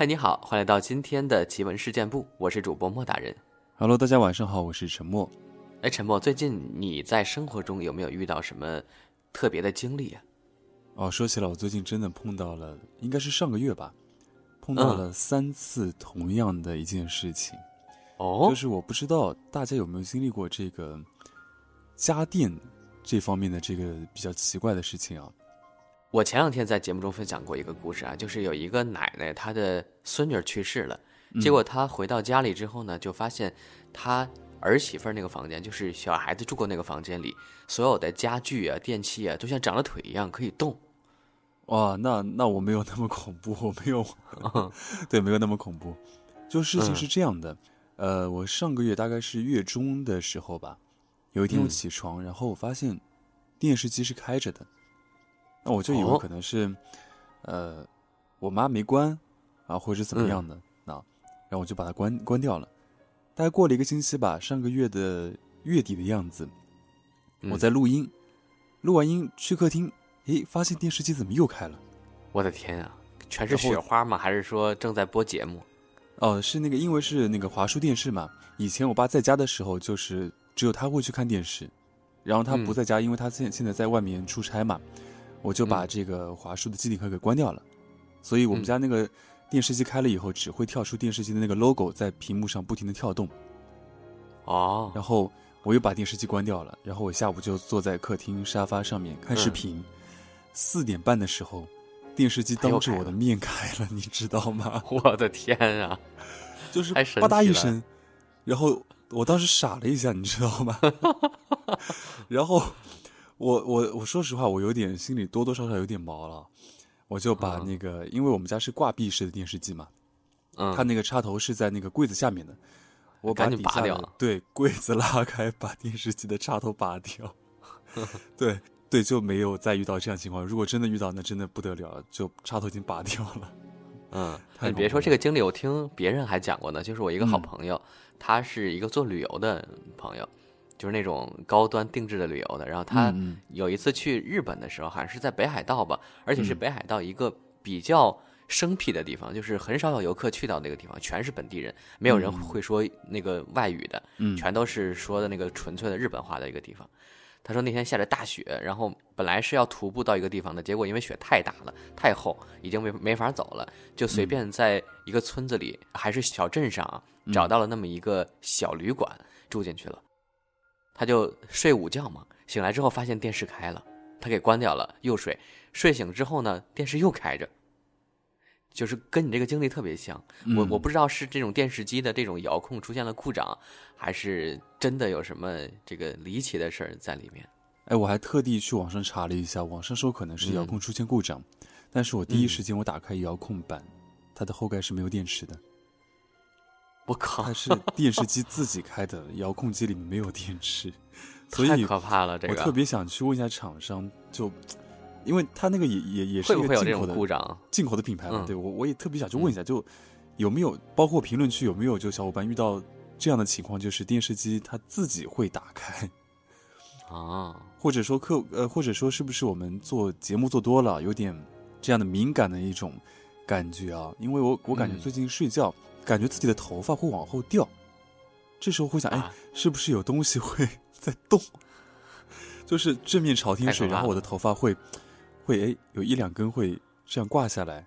嗨，你好，欢迎来到今天的奇闻事件部，我是主播莫大人。Hello，大家晚上好，我是陈默。哎，陈默，最近你在生活中有没有遇到什么特别的经历啊？哦，说起来，我最近真的碰到了，应该是上个月吧，碰到了三次同样的一件事情。哦，就是我不知道大家有没有经历过这个家电这方面的这个比较奇怪的事情啊？我前两天在节目中分享过一个故事啊，就是有一个奶奶，她的孙女去世了，结果她回到家里之后呢，就发现她儿媳妇那个房间，就是小孩子住过那个房间里，所有的家具啊、电器啊，都像长了腿一样可以动。哇，那那我没有那么恐怖，我没有，对，没有那么恐怖。就事情是这样的，呃，我上个月大概是月中的时候吧，有一天我起床，然后我发现电视机是开着的。那我就以为可能是，呃，我妈没关啊，或者是怎么样的，那，然后我就把它关关掉了。大概过了一个星期吧，上个月的月底的样子，我在录音，录完音去客厅，诶，发现电视机怎么又开了？我的天啊，全是雪花吗？还是说正在播节目？哦，是那个，因为是那个华数电视嘛。以前我爸在家的时候，就是只有他会去看电视，然后他不在家，因为他现现在在外面出差嘛。我就把这个华数的机顶盒给关掉了，所以我们家那个电视机开了以后，只会跳出电视机的那个 logo 在屏幕上不停的跳动。哦，然后我又把电视机关掉了，然后我下午就坐在客厅沙发上面看视频。四点半的时候，电视机当着我的面开了，你知道吗？我的天啊！就是吧嗒一声，然后我当时傻了一下，你知道吗？然后。我我我说实话，我有点心里多多少少有点毛了，我就把那个，因为我们家是挂壁式的电视机嘛，嗯，它那个插头是在那个柜子下面的，我把紧拔掉，对，柜子拉开，把电视机的插头拔掉，对对，就没有再遇到这样情况。如果真的遇到，那真的不得了，就插头已经拔掉了。嗯，你别说这个经历，我听别人还讲过呢，就是我一个好朋友，他是一个做旅游的朋友。就是那种高端定制的旅游的，然后他有一次去日本的时候，好像是在北海道吧，而且是北海道一个比较生僻的地方，就是很少有游客去到那个地方，全是本地人，没有人会说那个外语的，全都是说的那个纯粹的日本话的一个地方。他说那天下着大雪，然后本来是要徒步到一个地方的，结果因为雪太大了、太厚，已经没没法走了，就随便在一个村子里还是小镇上找到了那么一个小旅馆住进去了。他就睡午觉嘛，醒来之后发现电视开了，他给关掉了，又睡。睡醒之后呢，电视又开着，就是跟你这个经历特别像。我我不知道是这种电视机的这种遥控出现了故障，还是真的有什么这个离奇的事儿在里面。哎，我还特地去网上查了一下，网上说可能是遥控出现故障，但是我第一时间我打开遥控板，它的后盖是没有电池的。我靠！它是电视机自己开的，遥控器里面没有电池，所以太可怕了。这个我特别想去问一下厂商，就因为他那个也也也是一个进口的故障，进口的品牌嘛。对我我也特别想去问一下，就有没有包括评论区有没有就小伙伴遇到这样的情况，就是电视机它自己会打开啊，或者说客呃，或者说是不是我们做节目做多了，有点这样的敏感的一种感觉啊？因为我我感觉最近睡觉。感觉自己的头发会往后掉，这时候会想，哎，是不是有东西会在动？就是正面朝天睡，然后我的头发会，会哎，有一两根会这样挂下来，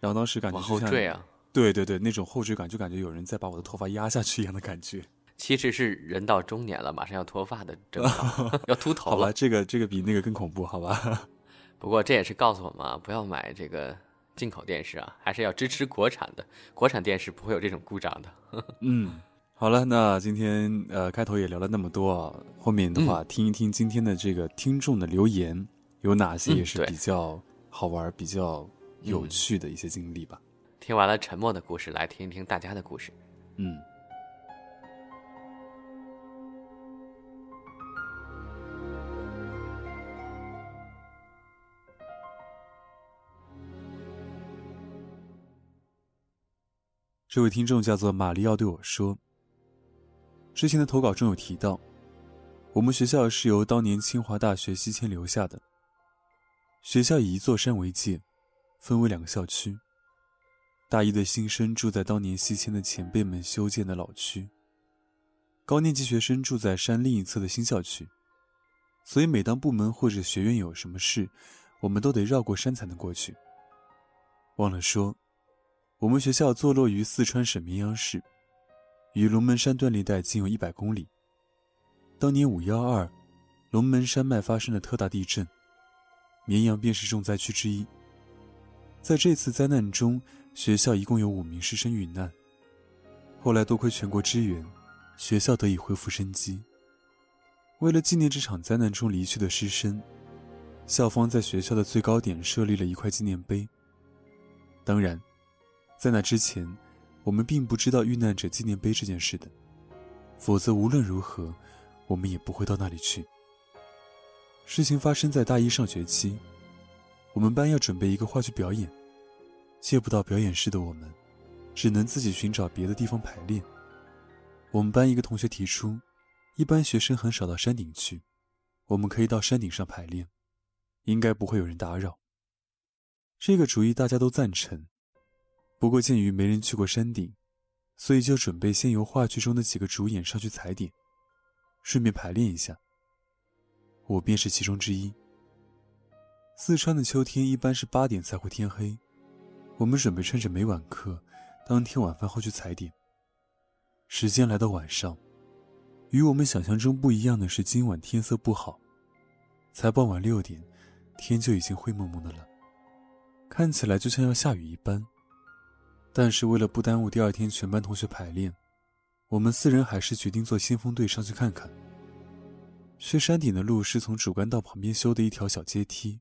然后当时感觉后坠啊，对对对，那种后坠感，就感觉有人在把我的头发压下去一样的感觉。其实是人到中年了，马上要脱发的征兆，要秃头了。好吧，这个这个比那个更恐怖，好吧？不过这也是告诉我们啊，不要买这个。进口电视啊，还是要支持国产的。国产电视不会有这种故障的。嗯，好了，那今天呃开头也聊了那么多啊，后面的话听一听今天的这个听众的留言，有哪些也是比较好玩、比较有趣的一些经历吧。听完了沉默的故事，来听一听大家的故事。嗯。这位听众叫做马里奥，对我说：“之前的投稿中有提到，我们学校是由当年清华大学西迁留下的。学校以一座山为界，分为两个校区。大一的新生住在当年西迁的前辈们修建的老区，高年级学生住在山另一侧的新校区。所以，每当部门或者学院有什么事，我们都得绕过山才能过去。忘了说，我们学校坐落于四川省绵阳市，与龙门山断裂带仅有一百公里。当年五幺二，龙门山脉发生了特大地震，绵阳便是重灾区之一。在这次灾难中，学校一共有五名师生遇难。后来多亏全国支援，学校得以恢复生机。为了纪念这场灾难中离去的师生，校方在学校的最高点设立了一块纪念碑。当然，在那之前，我们并不知道遇难者纪念碑这件事的，否则无论如何，我们也不会到那里去。事情发生在大一上学期，我们班要准备一个话剧表演，借不到表演室的我们，只能自己寻找别的地方排练。我们班一个同学提出。一般学生很少到山顶去，我们可以到山顶上排练，应该不会有人打扰。这个主意大家都赞成。不过鉴于没人去过山顶，所以就准备先由话剧中的几个主演上去踩点，顺便排练一下。我便是其中之一。四川的秋天一般是八点才会天黑，我们准备趁着没晚课，当天晚饭后去踩点。时间来到晚上。与我们想象中不一样的是，今晚天色不好，才傍晚六点，天就已经灰蒙蒙的了，看起来就像要下雨一般。但是为了不耽误第二天全班同学排练，我们四人还是决定做先锋队上去看看。去山顶的路是从主干道旁边修的一条小阶梯，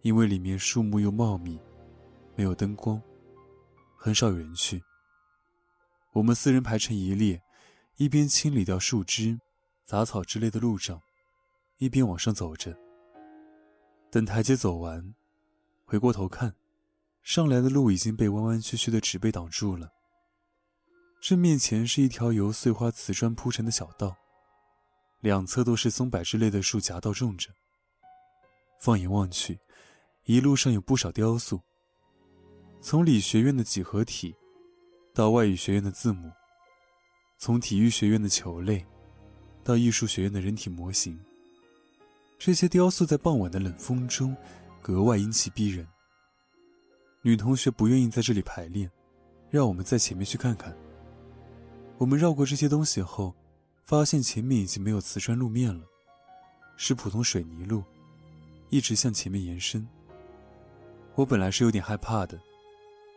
因为里面树木又茂密，没有灯光，很少有人去。我们四人排成一列。一边清理掉树枝、杂草之类的路障，一边往上走着。等台阶走完，回过头看，上来的路已经被弯弯曲曲的植被挡住了。正面前是一条由碎花瓷砖铺成的小道，两侧都是松柏之类的树夹道种着。放眼望去，一路上有不少雕塑，从理学院的几何体，到外语学院的字母。从体育学院的球类，到艺术学院的人体模型，这些雕塑在傍晚的冷风中格外阴气逼人。女同学不愿意在这里排练，让我们在前面去看看。我们绕过这些东西后，发现前面已经没有瓷砖路面了，是普通水泥路，一直向前面延伸。我本来是有点害怕的，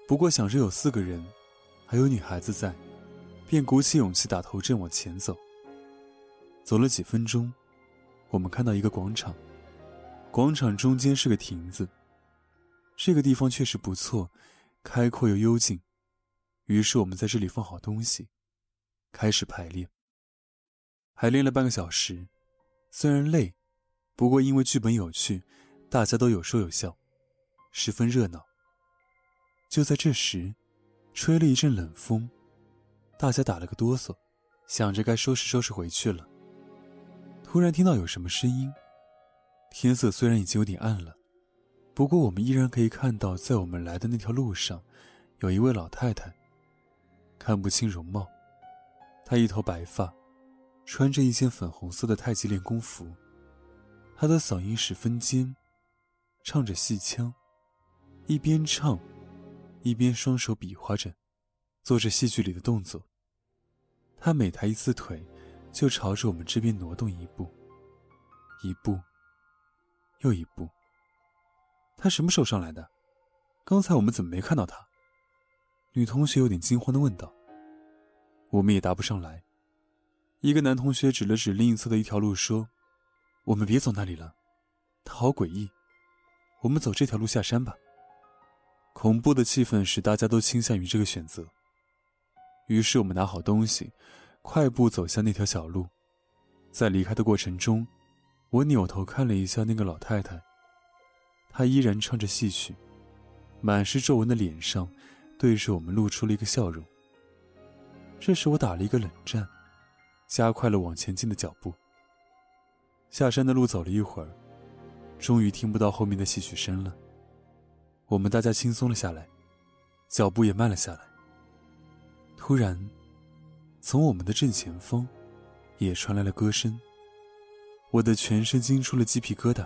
不过想着有四个人，还有女孩子在。便鼓起勇气打头阵往前走。走了几分钟，我们看到一个广场，广场中间是个亭子。这个地方确实不错，开阔又幽静。于是我们在这里放好东西，开始排练。排练了半个小时，虽然累，不过因为剧本有趣，大家都有说有笑，十分热闹。就在这时，吹了一阵冷风。大家打了个哆嗦，想着该收拾收拾回去了。突然听到有什么声音，天色虽然已经有点暗了，不过我们依然可以看到，在我们来的那条路上，有一位老太太，看不清容貌。她一头白发，穿着一件粉红色的太极练功服，她的嗓音十分尖，唱着戏腔，一边唱，一边双手比划着，做着戏剧里的动作。他每抬一次腿，就朝着我们这边挪动一步，一步，又一步。他什么时候上来的？刚才我们怎么没看到他？女同学有点惊慌的问道。我们也答不上来。一个男同学指了指另一侧的一条路，说：“我们别走那里了，他好诡异。我们走这条路下山吧。”恐怖的气氛使大家都倾向于这个选择。于是我们拿好东西，快步走向那条小路。在离开的过程中，我扭头看了一下那个老太太，他依然唱着戏曲，满是皱纹的脸上，对着我们露出了一个笑容。这时我打了一个冷战，加快了往前进的脚步。下山的路走了一会儿，终于听不到后面的戏曲声了。我们大家轻松了下来，脚步也慢了下来。突然，从我们的正前方，也传来了歌声。我的全身惊出了鸡皮疙瘩。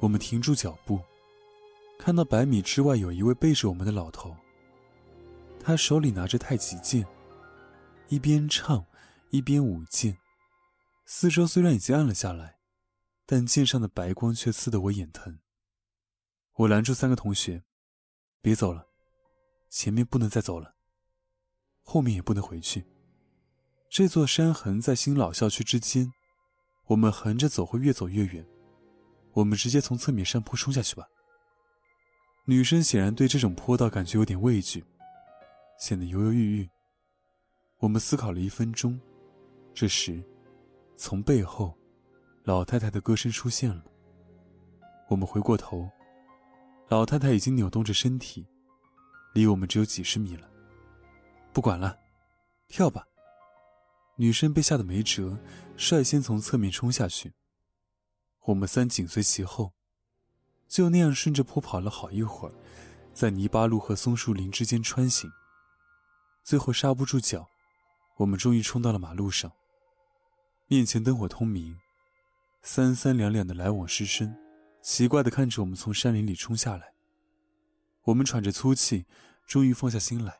我们停住脚步，看到百米之外有一位背着我们的老头。他手里拿着太极剑，一边唱，一边舞剑。四周虽然已经暗了下来，但剑上的白光却刺得我眼疼。我拦住三个同学：“别走了，前面不能再走了，后面也不能回去。这座山横在新老校区之间。”我们横着走会越走越远，我们直接从侧面山坡冲下去吧。女生显然对这种坡道感觉有点畏惧，显得犹犹豫豫。我们思考了一分钟，这时，从背后，老太太的歌声出现了。我们回过头，老太太已经扭动着身体，离我们只有几十米了。不管了，跳吧。女生被吓得没辙，率先从侧面冲下去。我们三紧随其后，就那样顺着坡跑了好一会儿，在泥巴路和松树林之间穿行。最后刹不住脚，我们终于冲到了马路上。面前灯火通明，三三两两的来往师生，奇怪的看着我们从山林里冲下来。我们喘着粗气，终于放下心来。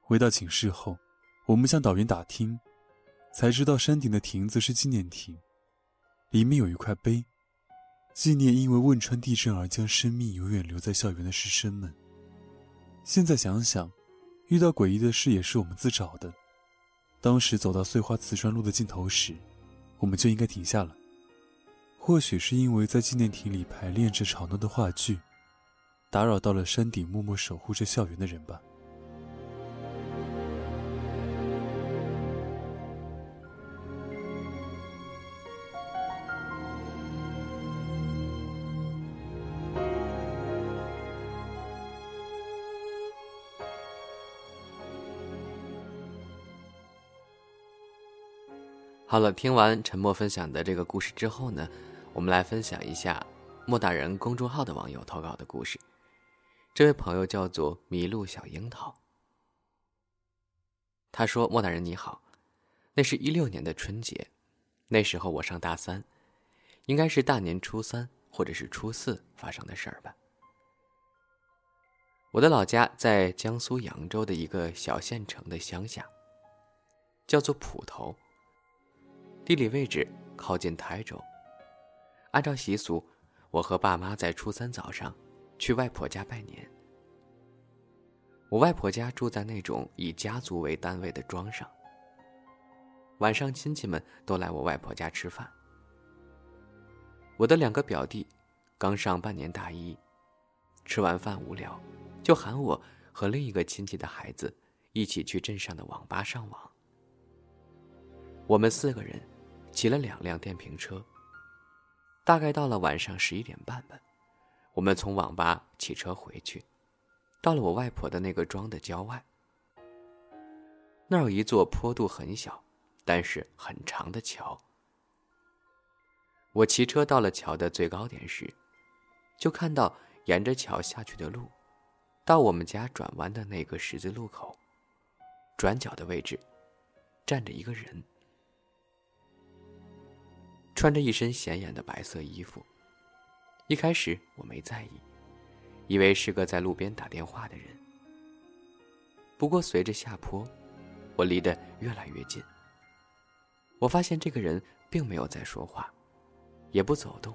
回到寝室后，我们向导员打听。才知道山顶的亭子是纪念亭，里面有一块碑，纪念因为汶川地震而将生命永远留在校园的师生们。现在想想，遇到诡异的事也是我们自找的。当时走到碎花瓷砖路的尽头时，我们就应该停下了。或许是因为在纪念亭里排练着吵闹的话剧，打扰到了山顶默默守护着校园的人吧。好了，听完沉默分享的这个故事之后呢，我们来分享一下莫大人公众号的网友投稿的故事。这位朋友叫做麋鹿小樱桃，他说：“莫大人你好，那是一六年的春节，那时候我上大三，应该是大年初三或者是初四发生的事儿吧。我的老家在江苏扬州的一个小县城的乡下，叫做浦头。”地理位置靠近台州。按照习俗，我和爸妈在初三早上去外婆家拜年。我外婆家住在那种以家族为单位的庄上。晚上亲戚们都来我外婆家吃饭。我的两个表弟刚上半年大一，吃完饭无聊，就喊我和另一个亲戚的孩子一起去镇上的网吧上网。我们四个人。骑了两辆电瓶车，大概到了晚上十一点半吧，我们从网吧骑车回去，到了我外婆的那个庄的郊外。那儿有一座坡度很小，但是很长的桥。我骑车到了桥的最高点时，就看到沿着桥下去的路，到我们家转弯的那个十字路口，转角的位置，站着一个人。穿着一身显眼的白色衣服。一开始我没在意，以为是个在路边打电话的人。不过随着下坡，我离得越来越近。我发现这个人并没有在说话，也不走动，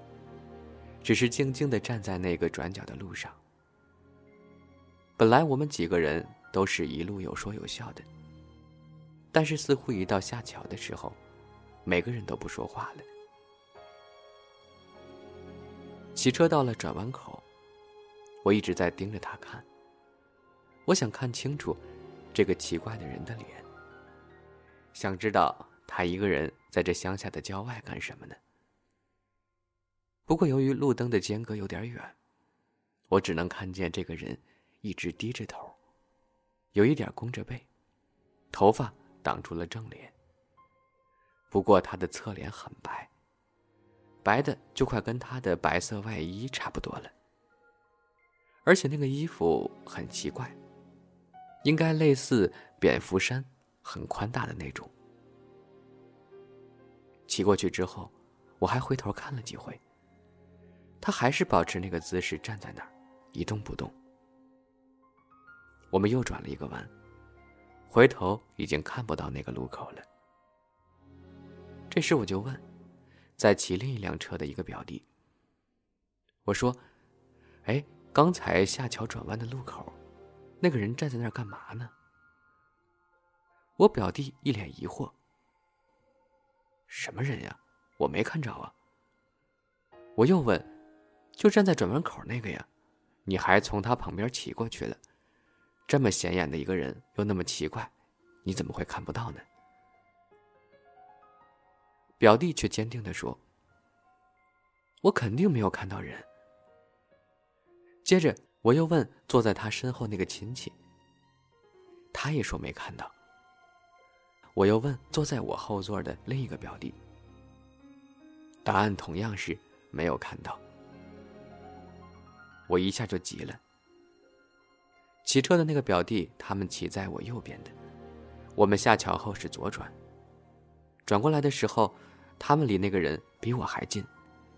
只是静静地站在那个转角的路上。本来我们几个人都是一路有说有笑的，但是似乎一到下桥的时候，每个人都不说话了。骑车到了转弯口，我一直在盯着他看。我想看清楚这个奇怪的人的脸，想知道他一个人在这乡下的郊外干什么呢？不过由于路灯的间隔有点远，我只能看见这个人一直低着头，有一点弓着背，头发挡住了正脸。不过他的侧脸很白。白的就快跟他的白色外衣差不多了，而且那个衣服很奇怪，应该类似蝙蝠衫，很宽大的那种。骑过去之后，我还回头看了几回。他还是保持那个姿势站在那儿，一动不动。我们又转了一个弯，回头已经看不到那个路口了。这时我就问，在骑另一辆车的一个表弟：“我说，哎，刚才下桥转弯的路口，那个人站在那儿干嘛呢？”我表弟一脸疑惑：“什么人呀？我没看着啊。”我又问。就站在转弯口那个呀，你还从他旁边骑过去了，这么显眼的一个人又那么奇怪，你怎么会看不到呢？表弟却坚定的说：“我肯定没有看到人。”接着我又问坐在他身后那个亲戚，他也说没看到。我又问坐在我后座的另一个表弟，答案同样是没有看到。我一下就急了。骑车的那个表弟，他们骑在我右边的，我们下桥后是左转。转过来的时候，他们离那个人比我还近，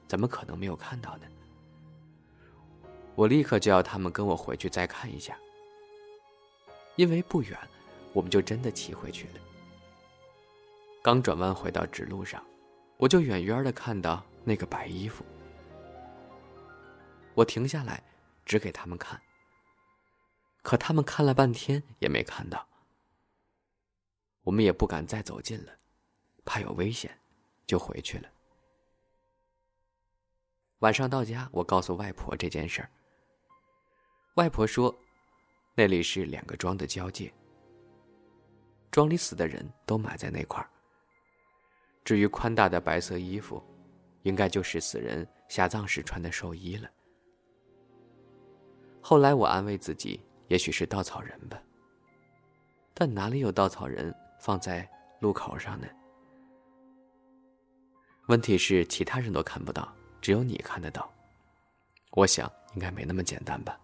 怎么可能没有看到呢？我立刻就要他们跟我回去再看一下，因为不远，我们就真的骑回去了。刚转弯回到直路上，我就远远的看到那个白衣服。我停下来，指给他们看。可他们看了半天也没看到。我们也不敢再走近了，怕有危险，就回去了。晚上到家，我告诉外婆这件事儿。外婆说，那里是两个庄的交界，庄里死的人都埋在那块儿。至于宽大的白色衣服，应该就是死人下葬时穿的寿衣了。后来我安慰自己，也许是稻草人吧。但哪里有稻草人放在路口上呢？问题是其他人都看不到，只有你看得到。我想应该没那么简单吧。